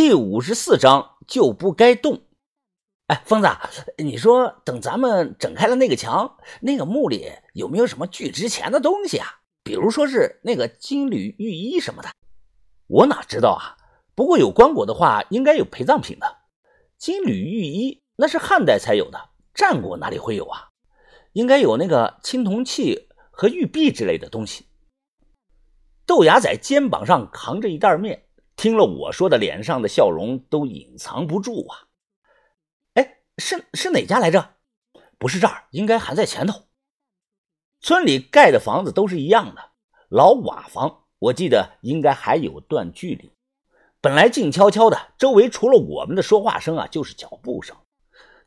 第五十四章就不该动。哎，疯子，你说等咱们整开了那个墙，那个墓里有没有什么巨值钱的东西啊？比如说是那个金缕玉衣什么的？我哪知道啊？不过有棺椁的话，应该有陪葬品的。金缕玉衣那是汉代才有的，战国哪里会有啊？应该有那个青铜器和玉璧之类的东西。豆芽仔肩膀上扛着一袋面。听了我说的，脸上的笑容都隐藏不住啊！哎，是是哪家来着？不是这儿，应该还在前头。村里盖的房子都是一样的，老瓦房。我记得应该还有段距离。本来静悄悄的，周围除了我们的说话声啊，就是脚步声。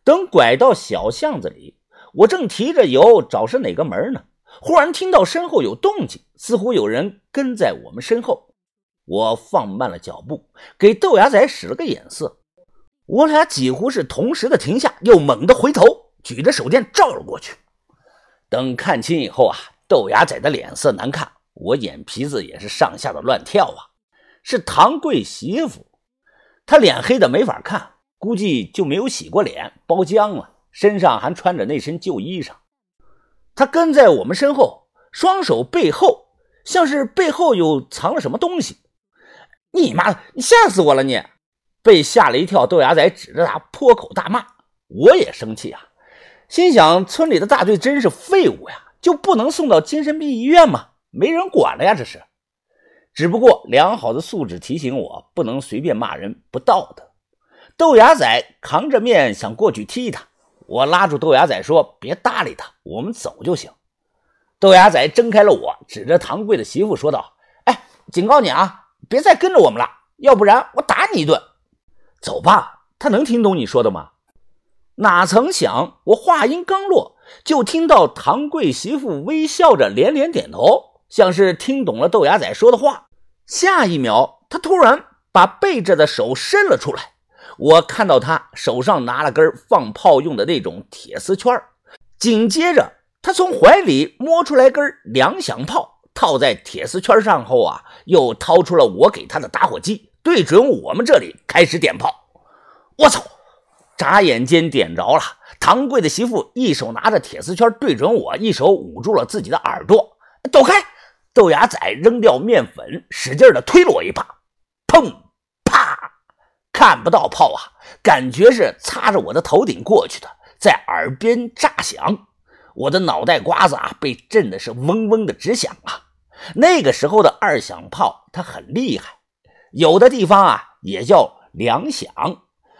等拐到小巷子里，我正提着油找是哪个门呢，忽然听到身后有动静，似乎有人跟在我们身后。我放慢了脚步，给豆芽仔使了个眼色。我俩几乎是同时的停下，又猛地回头，举着手电照了过去。等看清以后啊，豆芽仔的脸色难看，我眼皮子也是上下的乱跳啊。是唐贵媳妇，她脸黑的没法看，估计就没有洗过脸，包浆了，身上还穿着那身旧衣裳。她跟在我们身后，双手背后，像是背后有藏了什么东西。你妈的！你吓死我了！你被吓了一跳，豆芽仔指着他破口大骂。我也生气啊，心想村里的大队真是废物呀，就不能送到精神病医院吗？没人管了呀，这是。只不过良好的素质提醒我不能随便骂人，不道德。豆芽仔扛着面想过去踢他，我拉住豆芽仔说：“别搭理他，我们走就行。”豆芽仔睁开了我，指着唐贵的媳妇说道：“哎，警告你啊！”别再跟着我们了，要不然我打你一顿。走吧，他能听懂你说的吗？哪曾想，我话音刚落，就听到唐贵媳妇微笑着连连点头，像是听懂了豆芽仔说的话。下一秒，他突然把背着的手伸了出来，我看到他手上拿了根放炮用的那种铁丝圈紧接着，他从怀里摸出来根两响炮。套在铁丝圈上后啊，又掏出了我给他的打火机，对准我们这里开始点炮。我操！眨眼间点着了。唐贵的媳妇一手拿着铁丝圈对准我，一手捂住了自己的耳朵。走开！豆芽仔扔掉面粉，使劲的推了我一把。砰！啪！看不到炮啊，感觉是擦着我的头顶过去的，在耳边炸响。我的脑袋瓜子啊，被震的是嗡嗡的直响啊！那个时候的二响炮，它很厉害，有的地方啊也叫两响，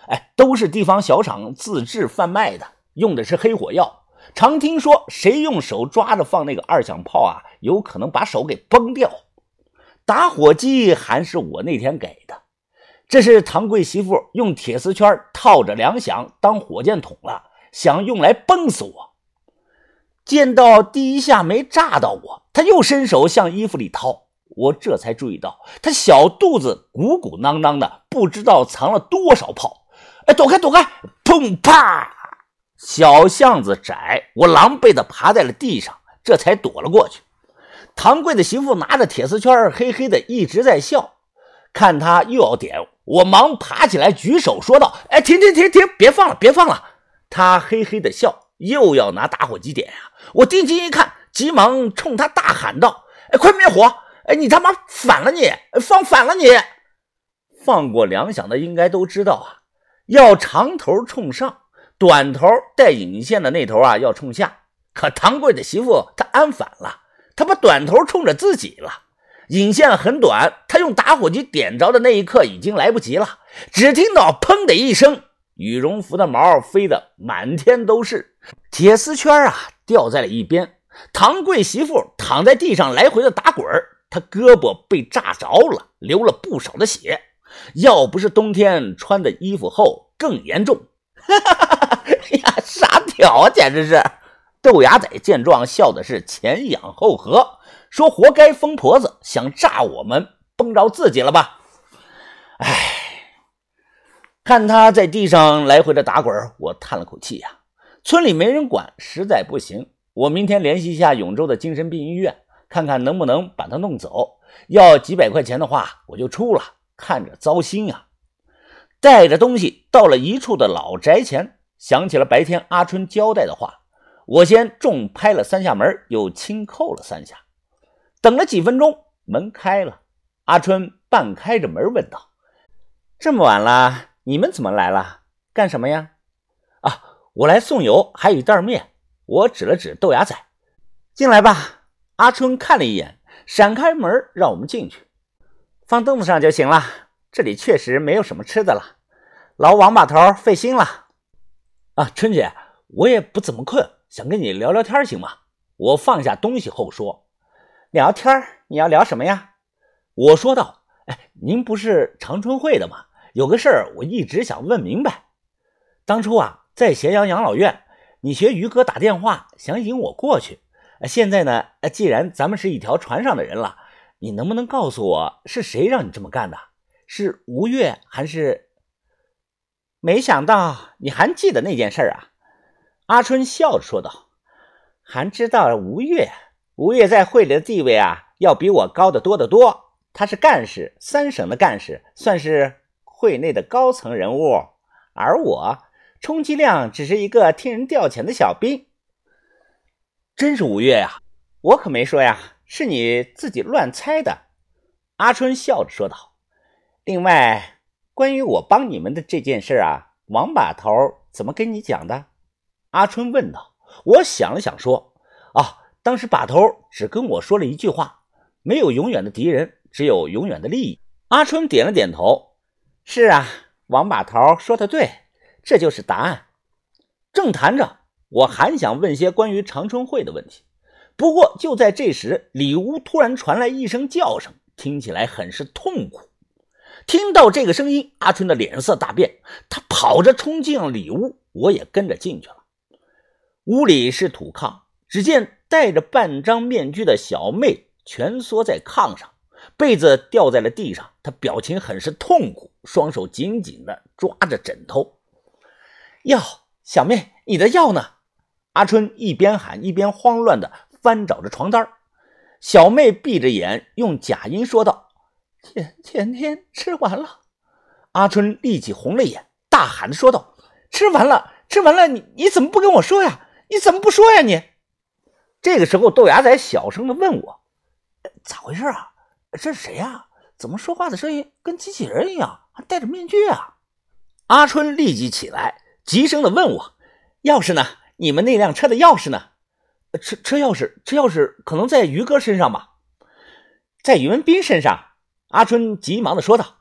哎，都是地方小厂自制贩卖的，用的是黑火药。常听说谁用手抓着放那个二响炮啊，有可能把手给崩掉。打火机还是我那天给的，这是唐贵媳妇用铁丝圈套着两响当火箭筒了，想用来崩死我。见到第一下没炸到我，他又伸手向衣服里掏，我这才注意到他小肚子鼓鼓囊囊的，不知道藏了多少炮。哎，躲开，躲开！砰啪！小巷子窄，我狼狈的爬在了地上，这才躲了过去。唐贵的媳妇拿着铁丝圈，嘿嘿的一直在笑。看他又要点，我忙爬起来举手说道：“哎，停停停停，别放了，别放了！”他嘿嘿的笑。又要拿打火机点啊！我定睛一看，急忙冲他大喊道：“哎，快灭火！哎，你他妈反了！你放反了！你放过粮饷的应该都知道啊，要长头冲上，短头带引线的那头啊要冲下。可唐贵的媳妇她安反了，她把短头冲着自己了，引线很短，她用打火机点着的那一刻已经来不及了。只听到砰的一声。羽绒服的毛飞得满天都是，铁丝圈啊掉在了一边。唐贵媳妇躺在地上来回的打滚她胳膊被炸着了，流了不少的血。要不是冬天穿的衣服厚，更严重。哈哈哈哈呀，傻屌啊，简直是！豆芽仔见状，笑的是前仰后合，说：“活该，疯婆子想炸我们，崩着自己了吧？”哎。看他在地上来回的打滚，我叹了口气呀。村里没人管，实在不行，我明天联系一下永州的精神病医院，看看能不能把他弄走。要几百块钱的话，我就出了。看着糟心啊。带着东西到了一处的老宅前，想起了白天阿春交代的话，我先重拍了三下门，又轻扣了三下。等了几分钟，门开了，阿春半开着门问道：“这么晚了，你们怎么来了？干什么呀？”“啊，我来送油，还有一袋面。”我指了指豆芽仔，“进来吧。”阿春看了一眼，闪开门让我们进去，放凳子上就行了。这里确实没有什么吃的了，老王把头费心了。啊，春姐，我也不怎么困，想跟你聊聊天，行吗？我放下东西后说。聊天你要聊什么呀？我说道。哎，您不是长春会的吗？有个事儿我一直想问明白。当初啊，在咸阳养老院，你学于哥打电话想引我过去。现在呢，既然咱们是一条船上的人了，你能不能告诉我是谁让你这么干的？是吴越还是？没想到你还记得那件事啊！阿春笑着说道：“还知道吴越？吴越在会里的地位啊，要比我高得多得多。他是干事，三省的干事，算是会内的高层人物。而我，充其量只是一个替人调遣的小兵。真是吴越呀！我可没说呀，是你自己乱猜的。”阿春笑着说道。另外，关于我帮你们的这件事啊，王把头怎么跟你讲的？阿春问道。我想了想，说：“啊，当时把头只跟我说了一句话，没有永远的敌人，只有永远的利益。”阿春点了点头：“是啊，王把头说的对，这就是答案。”正谈着，我还想问些关于长春会的问题，不过就在这时，里屋突然传来一声叫声，听起来很是痛苦。听到这个声音，阿春的脸色大变，他跑着冲进了里屋，我也跟着进去了。屋里是土炕，只见戴着半张面具的小妹蜷缩在炕上，被子掉在了地上，她表情很是痛苦，双手紧紧地抓着枕头。药，小妹，你的药呢？阿春一边喊一边慌乱地翻找着床单。小妹闭着眼，用假音说道。前前天吃完了，阿春立即红了眼，大喊着说道：“吃完了，吃完了！你你怎么不跟我说呀？你怎么不说呀？你！”这个时候，豆芽仔小声的问我：“咋回事啊？这是谁呀？怎么说话的声音跟机器人一样，还戴着面具啊？”阿春立即起来，急声的问我：“钥匙呢？你们那辆车的钥匙呢？车车钥匙，车钥匙可能在于哥身上吧？在于文斌身上。”阿春急忙的说道：“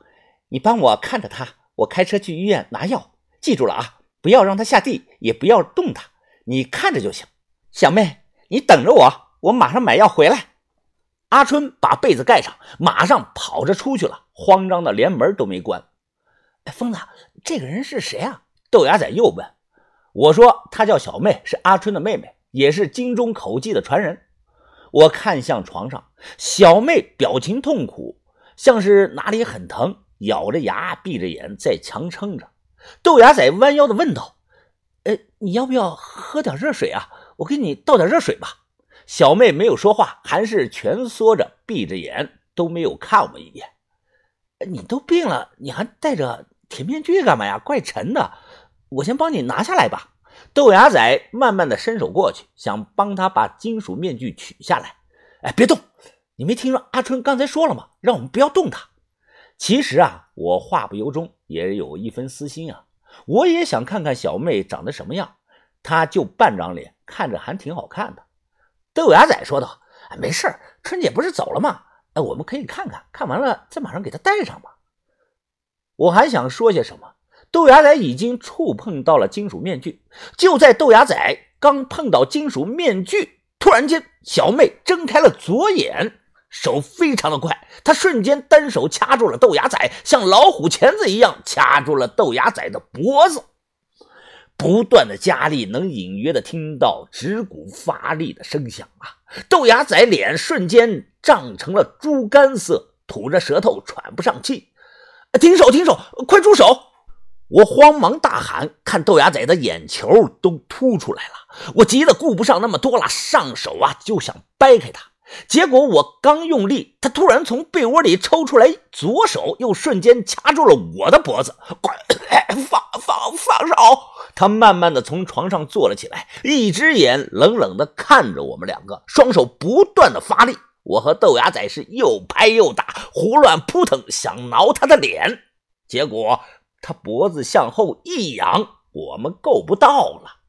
你帮我看着他，我开车去医院拿药。记住了啊，不要让他下地，也不要动他，你看着就行。小妹，你等着我，我马上买药回来。”阿春把被子盖上，马上跑着出去了，慌张的连门都没关。哎，疯子，这个人是谁啊？豆芽仔又问。我说她叫小妹，是阿春的妹妹，也是京中口技的传人。我看向床上，小妹表情痛苦。像是哪里很疼，咬着牙，闭着眼在强撑着。豆芽仔弯腰的问道：“呃，你要不要喝点热水啊？我给你倒点热水吧。”小妹没有说话，还是蜷缩着，闭着眼，都没有看我们一眼。你都病了，你还戴着铁面具干嘛呀？怪沉的，我先帮你拿下来吧。豆芽仔慢慢的伸手过去，想帮他把金属面具取下来。哎，别动。你没听说阿春刚才说了吗？让我们不要动他。其实啊，我话不由衷，也有一分私心啊。我也想看看小妹长得什么样。她就半张脸，看着还挺好看的。豆芽仔说道：“哎，没事春姐不是走了吗？哎，我们可以看看，看完了再马上给她戴上吧。”我还想说些什么，豆芽仔已经触碰到了金属面具。就在豆芽仔刚碰到金属面具，突然间，小妹睁开了左眼。手非常的快，她瞬间单手掐住了豆芽仔，像老虎钳子一样掐住了豆芽仔的脖子，不断的加力，能隐约的听到指骨发力的声响啊！豆芽仔脸瞬间涨成了猪肝色，吐着舌头，喘不上气。停手！停手！快住手！我慌忙大喊，看豆芽仔的眼球都凸出来了，我急得顾不上那么多了，上手啊就想掰开他。结果我刚用力，他突然从被窝里抽出来左手，又瞬间掐住了我的脖子。快，放放放手！他慢慢的从床上坐了起来，一只眼冷冷的看着我们两个，双手不断的发力。我和豆芽仔是又拍又打，胡乱扑腾，想挠他的脸。结果他脖子向后一仰我们够不到了。